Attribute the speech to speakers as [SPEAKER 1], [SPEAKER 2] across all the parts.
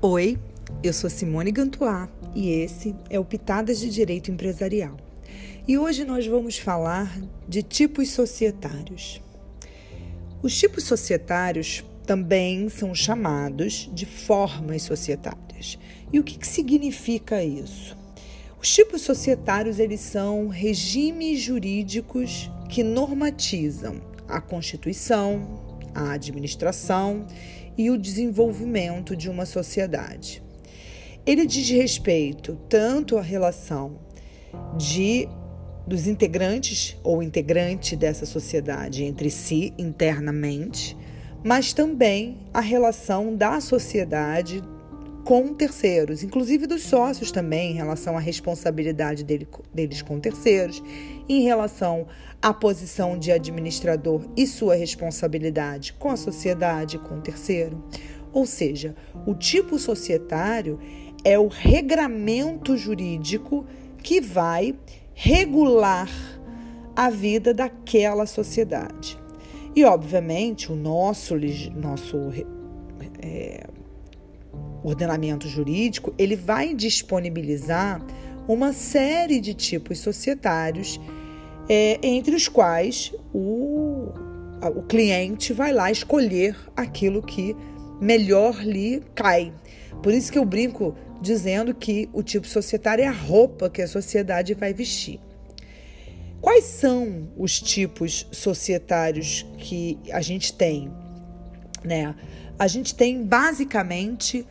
[SPEAKER 1] Oi, eu sou Simone Gantuá e esse é o Pitadas de Direito Empresarial. E hoje nós vamos falar de tipos societários. Os tipos societários também são chamados de formas societárias. E o que, que significa isso? Os tipos societários eles são regimes jurídicos que normatizam a Constituição, a administração e o desenvolvimento de uma sociedade. Ele diz respeito tanto à relação de dos integrantes ou integrante dessa sociedade entre si internamente, mas também a relação da sociedade com terceiros, inclusive dos sócios também, em relação à responsabilidade dele, deles com terceiros, em relação à posição de administrador e sua responsabilidade com a sociedade, com o terceiro. Ou seja, o tipo societário é o regramento jurídico que vai regular a vida daquela sociedade. E, obviamente, o nosso, nosso é, ordenamento jurídico, ele vai disponibilizar uma série de tipos societários, é, entre os quais o, o cliente vai lá escolher aquilo que melhor lhe cai. Por isso que eu brinco dizendo que o tipo societário é a roupa que a sociedade vai vestir. Quais são os tipos societários que a gente tem? Né? A gente tem basicamente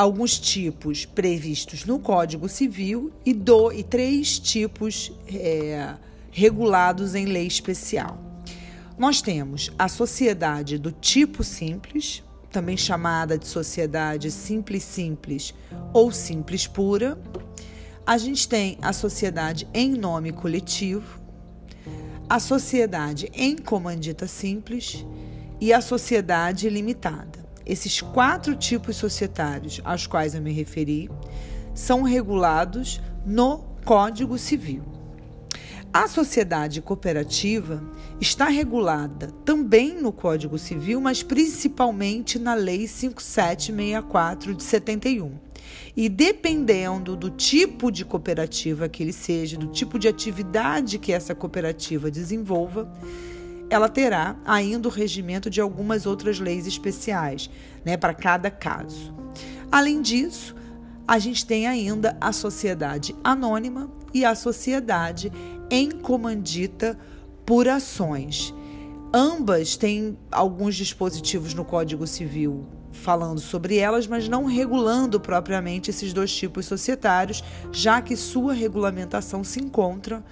[SPEAKER 1] alguns tipos previstos no Código Civil e, do, e três tipos é, regulados em lei especial. Nós temos a sociedade do tipo simples, também chamada de sociedade simples simples ou simples pura. A gente tem a sociedade em nome coletivo, a sociedade em comandita simples e a sociedade limitada. Esses quatro tipos societários aos quais eu me referi são regulados no Código Civil. A sociedade cooperativa está regulada também no Código Civil, mas principalmente na Lei 5764 de 71. E dependendo do tipo de cooperativa que ele seja, do tipo de atividade que essa cooperativa desenvolva, ela terá ainda o regimento de algumas outras leis especiais, né, para cada caso. Além disso, a gente tem ainda a sociedade anônima e a sociedade em comandita por ações. Ambas têm alguns dispositivos no Código Civil falando sobre elas, mas não regulando propriamente esses dois tipos societários, já que sua regulamentação se encontra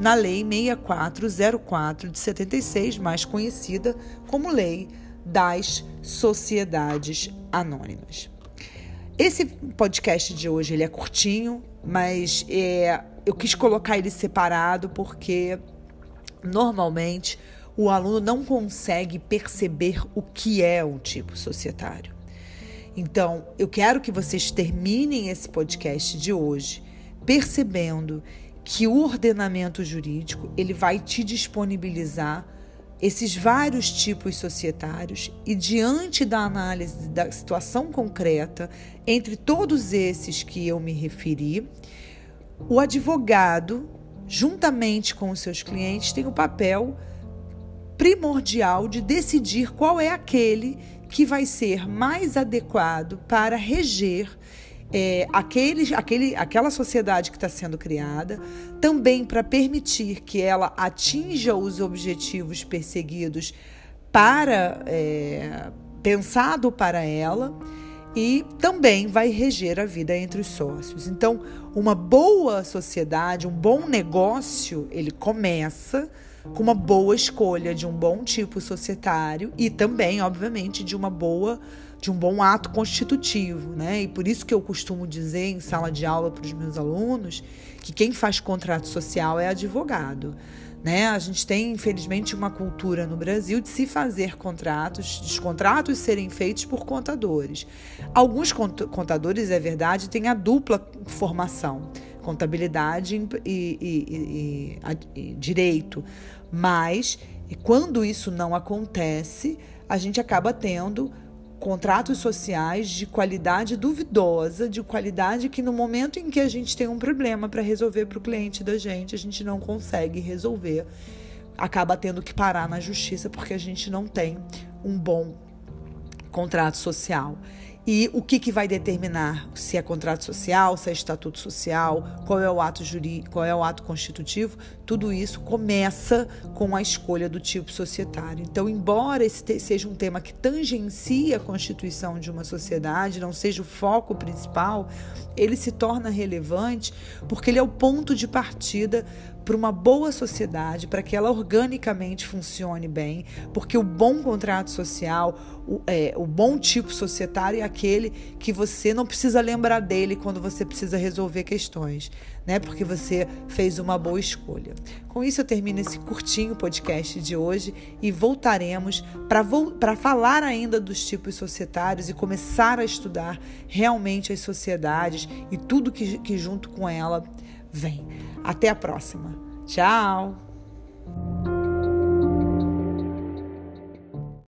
[SPEAKER 1] na Lei 6404 de 76, mais conhecida como Lei das Sociedades Anônimas. Esse podcast de hoje ele é curtinho, mas é, eu quis colocar ele separado porque normalmente o aluno não consegue perceber o que é um tipo societário. Então, eu quero que vocês terminem esse podcast de hoje percebendo que o ordenamento jurídico ele vai te disponibilizar esses vários tipos societários e diante da análise da situação concreta entre todos esses que eu me referi, o advogado, juntamente com os seus clientes, tem o papel primordial de decidir qual é aquele que vai ser mais adequado para reger é, aquele, aquele, aquela sociedade que está sendo criada, também para permitir que ela atinja os objetivos perseguidos para é, pensado para ela e também vai reger a vida entre os sócios. Então, uma boa sociedade, um bom negócio, ele começa com uma boa escolha de um bom tipo societário e também, obviamente, de uma boa de um bom ato constitutivo, né? E por isso que eu costumo dizer em sala de aula para os meus alunos que quem faz contrato social é advogado. Né? A gente tem, infelizmente, uma cultura no Brasil de se fazer contratos, de contratos serem feitos por contadores. Alguns contadores, é verdade, têm a dupla formação, contabilidade e, e, e, e direito, mas quando isso não acontece, a gente acaba tendo contratos sociais de qualidade duvidosa, de qualidade que no momento em que a gente tem um problema para resolver para o cliente da gente, a gente não consegue resolver. Acaba tendo que parar na justiça porque a gente não tem um bom contrato social e o que, que vai determinar se é contrato social, se é estatuto social, qual é o ato jurídico, qual é o ato constitutivo, tudo isso começa com a escolha do tipo societário. Então, embora esse seja um tema que tangencia a constituição de uma sociedade, não seja o foco principal, ele se torna relevante porque ele é o ponto de partida para uma boa sociedade, para que ela organicamente funcione bem, porque o bom contrato social, o, é, o bom tipo societário é aquele que você não precisa lembrar dele quando você precisa resolver questões, né? Porque você fez uma boa escolha. Com isso, eu termino esse curtinho podcast de hoje e voltaremos para falar ainda dos tipos societários e começar a estudar realmente as sociedades e tudo que, que junto com ela vem. Até a próxima. Tchau!